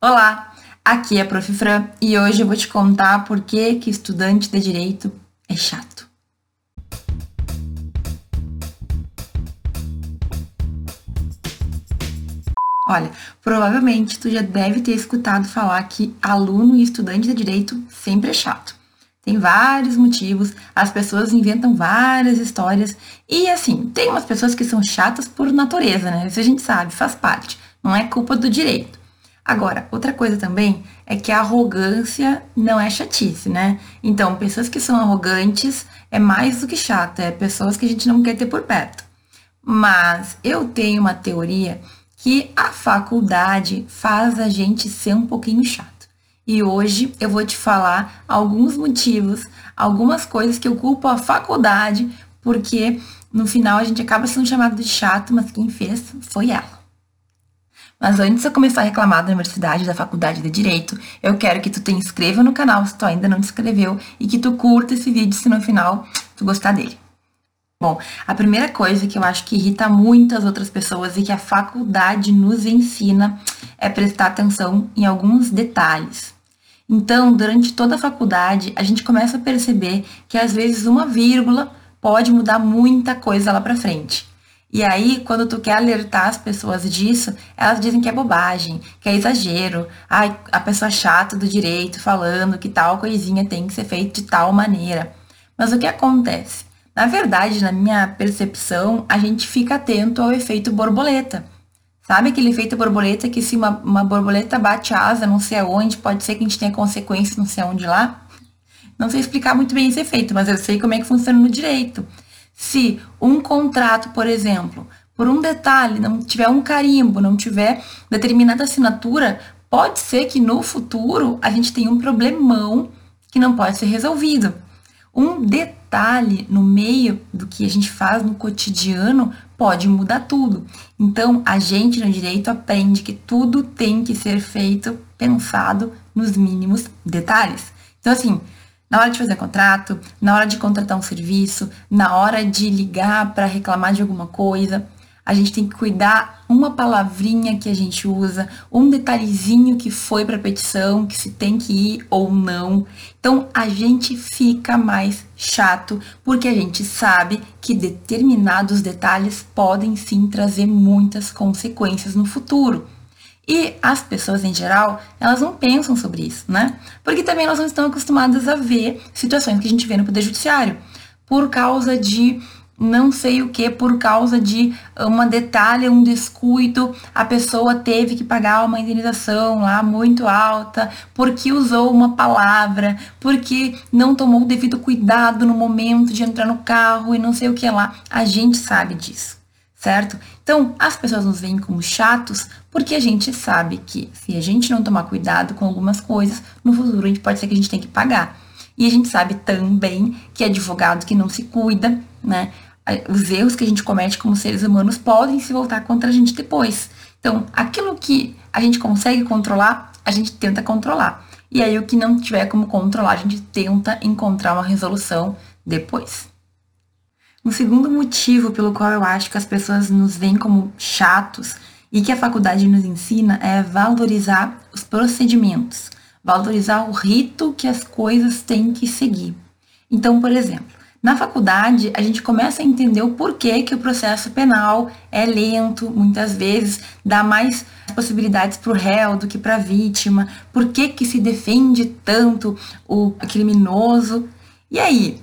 Olá, aqui é a Prof. Fran e hoje eu vou te contar por que, que estudante de direito é chato. Olha, provavelmente tu já deve ter escutado falar que aluno e estudante de direito sempre é chato. Tem vários motivos, as pessoas inventam várias histórias e assim, tem umas pessoas que são chatas por natureza, né? Isso a gente sabe, faz parte, não é culpa do direito. Agora, outra coisa também é que a arrogância não é chatice, né? Então, pessoas que são arrogantes é mais do que chata, é pessoas que a gente não quer ter por perto. Mas eu tenho uma teoria que a faculdade faz a gente ser um pouquinho chato. E hoje eu vou te falar alguns motivos, algumas coisas que eu culpo a faculdade, porque no final a gente acaba sendo chamado de chato, mas quem fez foi ela. Mas antes de eu começar a reclamar da universidade, da faculdade de Direito, eu quero que tu te inscreva no canal se tu ainda não te inscreveu e que tu curta esse vídeo se no final tu gostar dele. Bom, a primeira coisa que eu acho que irrita muito as outras pessoas e que a faculdade nos ensina é prestar atenção em alguns detalhes. Então, durante toda a faculdade, a gente começa a perceber que às vezes uma vírgula pode mudar muita coisa lá para frente. E aí, quando tu quer alertar as pessoas disso, elas dizem que é bobagem, que é exagero. Ai, a pessoa chata do direito falando que tal coisinha tem que ser feita de tal maneira. Mas o que acontece? Na verdade, na minha percepção, a gente fica atento ao efeito borboleta. Sabe aquele efeito borboleta que se uma, uma borboleta bate asa não sei aonde, pode ser que a gente tenha consequências não sei aonde lá? Não sei explicar muito bem esse efeito, mas eu sei como é que funciona no direito. Se um contrato, por exemplo, por um detalhe, não tiver um carimbo, não tiver determinada assinatura, pode ser que no futuro a gente tenha um problemão que não pode ser resolvido. Um detalhe no meio do que a gente faz no cotidiano pode mudar tudo. Então, a gente no direito aprende que tudo tem que ser feito pensado nos mínimos detalhes. Então, assim, na hora de fazer contrato, na hora de contratar um serviço, na hora de ligar para reclamar de alguma coisa. A gente tem que cuidar uma palavrinha que a gente usa, um detalhezinho que foi para petição, que se tem que ir ou não. Então a gente fica mais chato porque a gente sabe que determinados detalhes podem sim trazer muitas consequências no futuro. E as pessoas em geral, elas não pensam sobre isso, né? Porque também elas não estão acostumadas a ver situações que a gente vê no Poder Judiciário. Por causa de não sei o que, por causa de uma detalhe, um descuido, a pessoa teve que pagar uma indenização lá muito alta, porque usou uma palavra, porque não tomou o devido cuidado no momento de entrar no carro e não sei o que lá. A gente sabe disso certo? Então, as pessoas nos veem como chatos porque a gente sabe que se a gente não tomar cuidado com algumas coisas, no futuro a gente pode ser que a gente tenha que pagar. E a gente sabe também que advogado que não se cuida, né? Os erros que a gente comete como seres humanos podem se voltar contra a gente depois. Então, aquilo que a gente consegue controlar, a gente tenta controlar. E aí, o que não tiver como controlar, a gente tenta encontrar uma resolução depois. Um segundo motivo pelo qual eu acho que as pessoas nos veem como chatos e que a faculdade nos ensina é valorizar os procedimentos, valorizar o rito que as coisas têm que seguir. Então, por exemplo, na faculdade a gente começa a entender o porquê que o processo penal é lento, muitas vezes dá mais possibilidades para o réu do que para a vítima, por que, que se defende tanto o criminoso. E aí,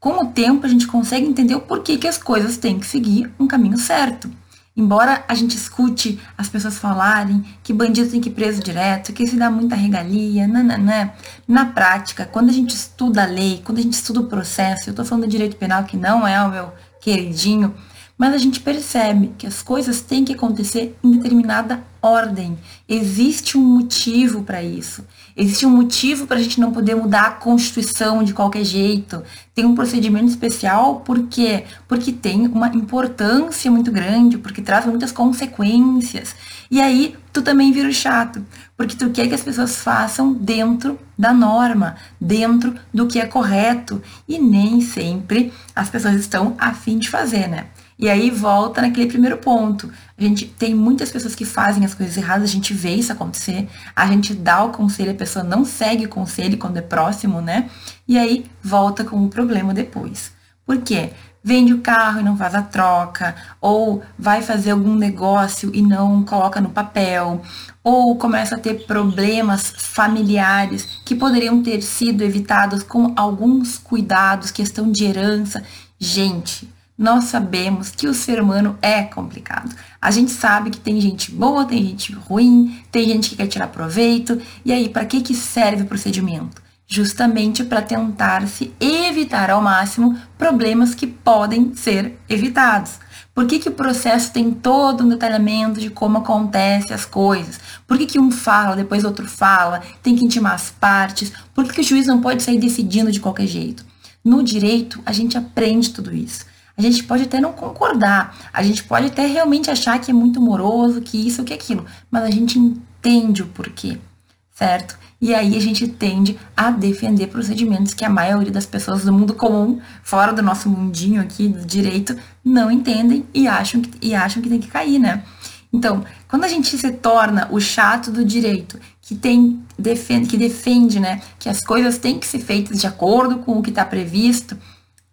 com o tempo, a gente consegue entender o porquê que as coisas têm que seguir um caminho certo. Embora a gente escute as pessoas falarem que bandido tem que ir preso direto, que se dá muita regalia, nananã, na prática, quando a gente estuda a lei, quando a gente estuda o processo, eu estou falando de direito penal que não é o meu queridinho, mas a gente percebe que as coisas têm que acontecer em determinada ordem. Existe um motivo para isso. Existe um motivo para a gente não poder mudar a Constituição de qualquer jeito. Tem um procedimento especial, por quê? Porque tem uma importância muito grande, porque traz muitas consequências. E aí, tu também vira chato, porque tu quer que as pessoas façam dentro da norma, dentro do que é correto. E nem sempre as pessoas estão afim de fazer, né? E aí volta naquele primeiro ponto. A gente tem muitas pessoas que fazem as coisas erradas, a gente vê isso acontecer, a gente dá o conselho, a pessoa não segue o conselho quando é próximo, né? E aí volta com o problema depois. Por quê? Vende o carro e não faz a troca, ou vai fazer algum negócio e não coloca no papel, ou começa a ter problemas familiares que poderiam ter sido evitados com alguns cuidados, questão de herança. Gente, nós sabemos que o ser humano é complicado. A gente sabe que tem gente boa, tem gente ruim, tem gente que quer tirar proveito. E aí, para que, que serve o procedimento? Justamente para tentar se evitar ao máximo problemas que podem ser evitados. Por que, que o processo tem todo um detalhamento de como acontece as coisas? Por que, que um fala, depois outro fala, tem que intimar as partes? Por que, que o juiz não pode sair decidindo de qualquer jeito? No direito, a gente aprende tudo isso. A gente pode até não concordar, a gente pode até realmente achar que é muito moroso, que isso, que aquilo, mas a gente entende o porquê, certo? E aí a gente tende a defender procedimentos que a maioria das pessoas do mundo comum, fora do nosso mundinho aqui do direito, não entendem e acham que, e acham que tem que cair, né? Então, quando a gente se torna o chato do direito, que tem defende, que defende, né, que as coisas têm que ser feitas de acordo com o que está previsto,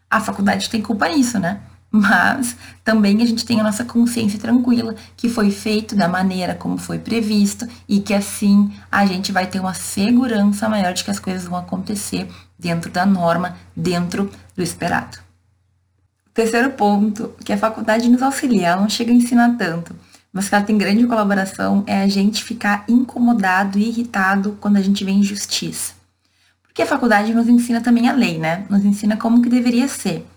a faculdade tem culpa nisso, né? Mas também a gente tem a nossa consciência tranquila que foi feito da maneira como foi previsto e que assim a gente vai ter uma segurança maior de que as coisas vão acontecer dentro da norma, dentro do esperado. terceiro ponto, que a faculdade nos auxilia, ela não chega a ensinar tanto, mas que ela tem grande colaboração, é a gente ficar incomodado e irritado quando a gente vê injustiça. Porque a faculdade nos ensina também a lei, né? Nos ensina como que deveria ser.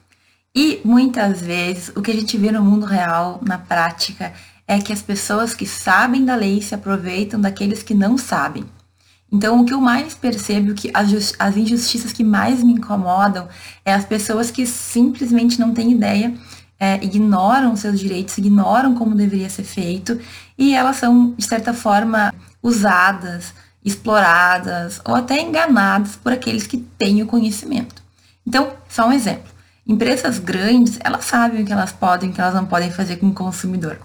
E muitas vezes o que a gente vê no mundo real, na prática, é que as pessoas que sabem da lei se aproveitam daqueles que não sabem. Então, o que eu mais percebo, que as, as injustiças que mais me incomodam, é as pessoas que simplesmente não têm ideia, é, ignoram seus direitos, ignoram como deveria ser feito, e elas são, de certa forma, usadas, exploradas ou até enganadas por aqueles que têm o conhecimento. Então, só um exemplo. Empresas grandes, elas sabem o que elas podem e o que elas não podem fazer com o consumidor.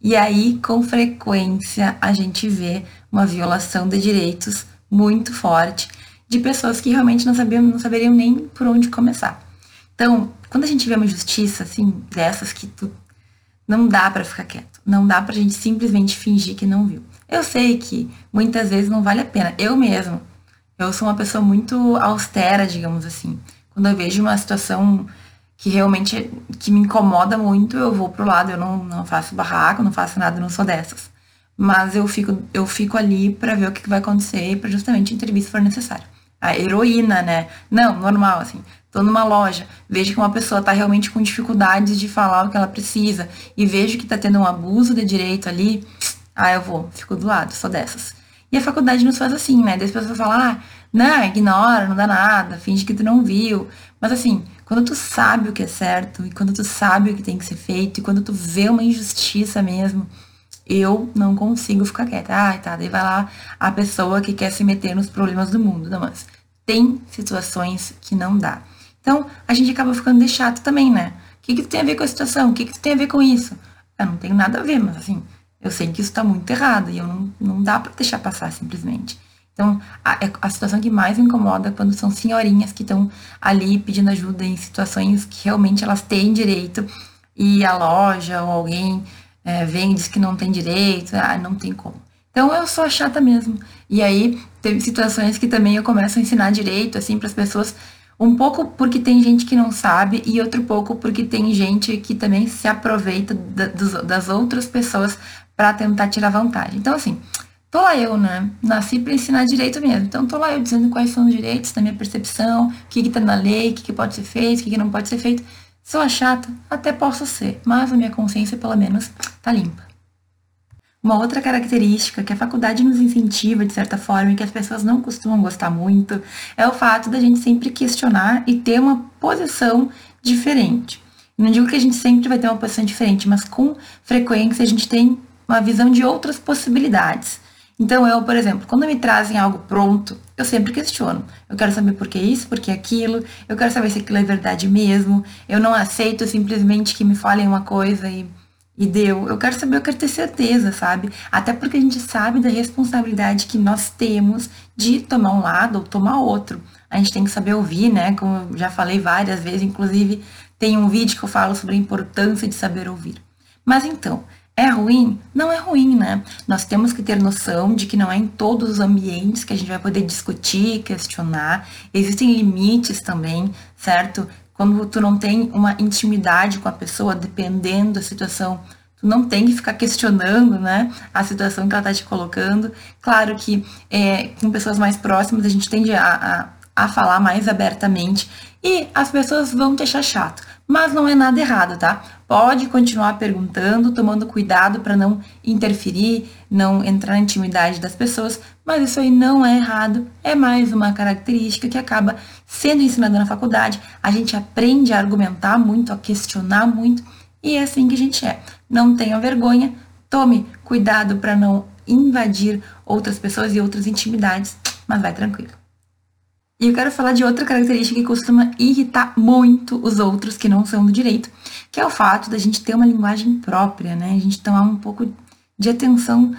E aí, com frequência, a gente vê uma violação de direitos muito forte de pessoas que realmente não sabiam, não saberiam nem por onde começar. Então, quando a gente vê uma justiça assim, dessas que tu, não dá para ficar quieto, não dá pra gente simplesmente fingir que não viu. Eu sei que muitas vezes não vale a pena. Eu mesmo, eu sou uma pessoa muito austera, digamos assim. Quando eu vejo uma situação que realmente que me incomoda muito, eu vou pro lado, eu não, não faço barraco, não faço nada, não sou dessas. Mas eu fico, eu fico ali para ver o que vai acontecer para justamente intervir se for necessário. A heroína, né? Não, normal, assim. Tô numa loja, vejo que uma pessoa tá realmente com dificuldades de falar o que ela precisa e vejo que tá tendo um abuso de direito ali, ah, eu vou, fico do lado, sou dessas. E a faculdade nos faz assim, né? Daí as pessoas falam, ah, não, ignora, não dá nada, finge que tu não viu. Mas assim, quando tu sabe o que é certo, e quando tu sabe o que tem que ser feito, e quando tu vê uma injustiça mesmo, eu não consigo ficar quieta. Ah, tá, daí vai lá a pessoa que quer se meter nos problemas do mundo. Não, mas tem situações que não dá. Então, a gente acaba ficando de chato também, né? O que, que tem a ver com a situação? O que, que tem a ver com isso? Eu não tenho nada a ver, mas assim, eu sei que isso está muito errado e eu não, não dá para deixar passar simplesmente. Então, a, é a, situação que mais me incomoda é quando são senhorinhas que estão ali pedindo ajuda em situações que realmente elas têm direito e a loja ou alguém é, vem e diz que não tem direito, ah, não tem como. Então, eu sou chata mesmo. E aí, teve situações que também eu começo a ensinar direito, assim, para as pessoas um pouco porque tem gente que não sabe e outro pouco porque tem gente que também se aproveita das outras pessoas para tentar tirar vantagem. Então, assim, tô lá eu, né? Nasci para ensinar direito mesmo. Então, tô lá eu dizendo quais são os direitos da minha percepção, o que, que tá na lei, o que, que pode ser feito, o que, que não pode ser feito. Sou a chata? Até posso ser, mas a minha consciência, pelo menos, tá limpa. Uma outra característica que a faculdade nos incentiva, de certa forma, e que as pessoas não costumam gostar muito, é o fato da gente sempre questionar e ter uma posição diferente. Não digo que a gente sempre vai ter uma posição diferente, mas com frequência a gente tem uma visão de outras possibilidades. Então, eu, por exemplo, quando me trazem algo pronto, eu sempre questiono. Eu quero saber por que isso, por que aquilo, eu quero saber se aquilo é verdade mesmo. Eu não aceito simplesmente que me falem uma coisa e, e deu. Eu quero saber, eu quero ter certeza, sabe? Até porque a gente sabe da responsabilidade que nós temos de tomar um lado ou tomar outro. A gente tem que saber ouvir, né? Como eu já falei várias vezes, inclusive tem um vídeo que eu falo sobre a importância de saber ouvir. Mas então, é ruim? Não é ruim, né? Nós temos que ter noção de que não é em todos os ambientes que a gente vai poder discutir, questionar. Existem limites também, certo? Quando tu não tem uma intimidade com a pessoa, dependendo da situação, tu não tem que ficar questionando, né, a situação que ela tá te colocando. Claro que é, com pessoas mais próximas a gente tende a, a, a falar mais abertamente e as pessoas vão te achar chato. Mas não é nada errado, tá? Pode continuar perguntando, tomando cuidado para não interferir, não entrar na intimidade das pessoas, mas isso aí não é errado, é mais uma característica que acaba sendo ensinada na faculdade. A gente aprende a argumentar muito, a questionar muito, e é assim que a gente é. Não tenha vergonha, tome cuidado para não invadir outras pessoas e outras intimidades, mas vai tranquilo. E eu quero falar de outra característica que costuma irritar muito os outros que não são do direito, que é o fato da gente ter uma linguagem própria, né? A gente tomar um pouco de atenção,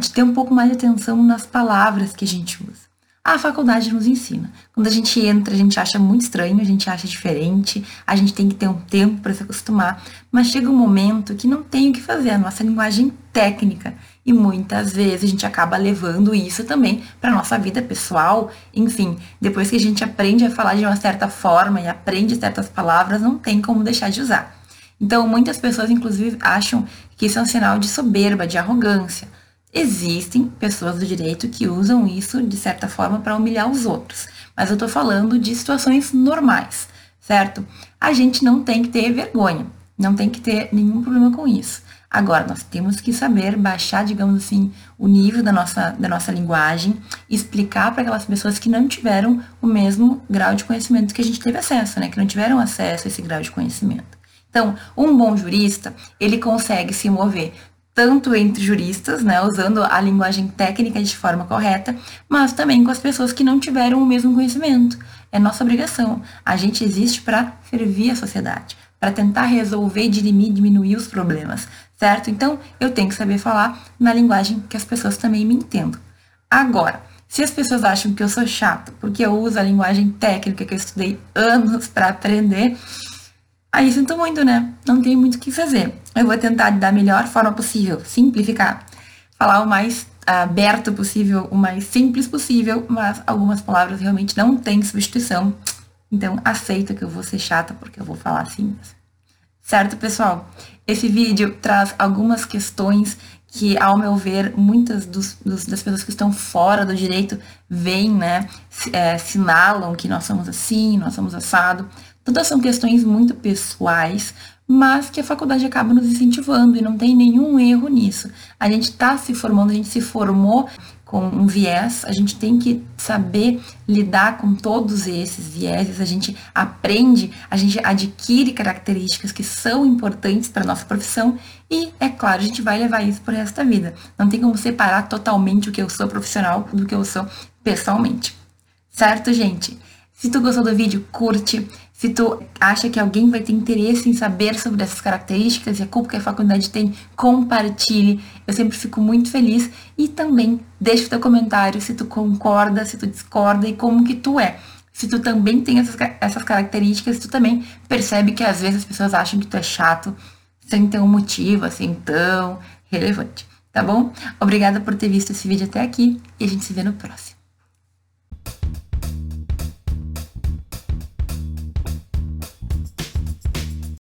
de ter um pouco mais de atenção nas palavras que a gente usa. A faculdade nos ensina. Quando a gente entra, a gente acha muito estranho, a gente acha diferente, a gente tem que ter um tempo para se acostumar, mas chega um momento que não tem o que fazer, a nossa linguagem técnica. E muitas vezes a gente acaba levando isso também para nossa vida pessoal. Enfim, depois que a gente aprende a falar de uma certa forma e aprende certas palavras, não tem como deixar de usar. Então, muitas pessoas, inclusive, acham que isso é um sinal de soberba, de arrogância. Existem pessoas do direito que usam isso de certa forma para humilhar os outros, mas eu estou falando de situações normais, certo? A gente não tem que ter vergonha, não tem que ter nenhum problema com isso. Agora, nós temos que saber baixar, digamos assim, o nível da nossa, da nossa linguagem, explicar para aquelas pessoas que não tiveram o mesmo grau de conhecimento que a gente teve acesso, né? Que não tiveram acesso a esse grau de conhecimento. Então, um bom jurista, ele consegue se mover tanto entre juristas, né, usando a linguagem técnica de forma correta, mas também com as pessoas que não tiveram o mesmo conhecimento. É nossa obrigação. A gente existe para servir a sociedade, para tentar resolver dirimir, diminuir os problemas, certo? Então, eu tenho que saber falar na linguagem que as pessoas também me entendam. Agora, se as pessoas acham que eu sou chata porque eu uso a linguagem técnica que eu estudei anos para aprender, Aí sinto muito, né? Não tem muito o que fazer. Eu vou tentar da melhor forma possível, simplificar, falar o mais aberto possível, o mais simples possível, mas algumas palavras realmente não têm substituição. Então aceita que eu vou ser chata porque eu vou falar assim. Certo, pessoal? Esse vídeo traz algumas questões que, ao meu ver, muitas dos, dos, das pessoas que estão fora do direito veem, né? É, sinalam que nós somos assim, nós somos assado. Todas são questões muito pessoais, mas que a faculdade acaba nos incentivando e não tem nenhum erro nisso. A gente está se formando, a gente se formou com um viés, a gente tem que saber lidar com todos esses vieses, a gente aprende, a gente adquire características que são importantes para a nossa profissão e, é claro, a gente vai levar isso por resto da vida. Não tem como separar totalmente o que eu sou profissional do que eu sou pessoalmente. Certo, gente? Se tu gostou do vídeo, curte. Se tu acha que alguém vai ter interesse em saber sobre essas características e a culpa que a faculdade tem, compartilhe. Eu sempre fico muito feliz. E também deixa o teu comentário se tu concorda, se tu discorda e como que tu é. Se tu também tem essas, essas características, tu também percebe que às vezes as pessoas acham que tu é chato sem ter um motivo assim tão relevante. Tá bom? Obrigada por ter visto esse vídeo até aqui e a gente se vê no próximo.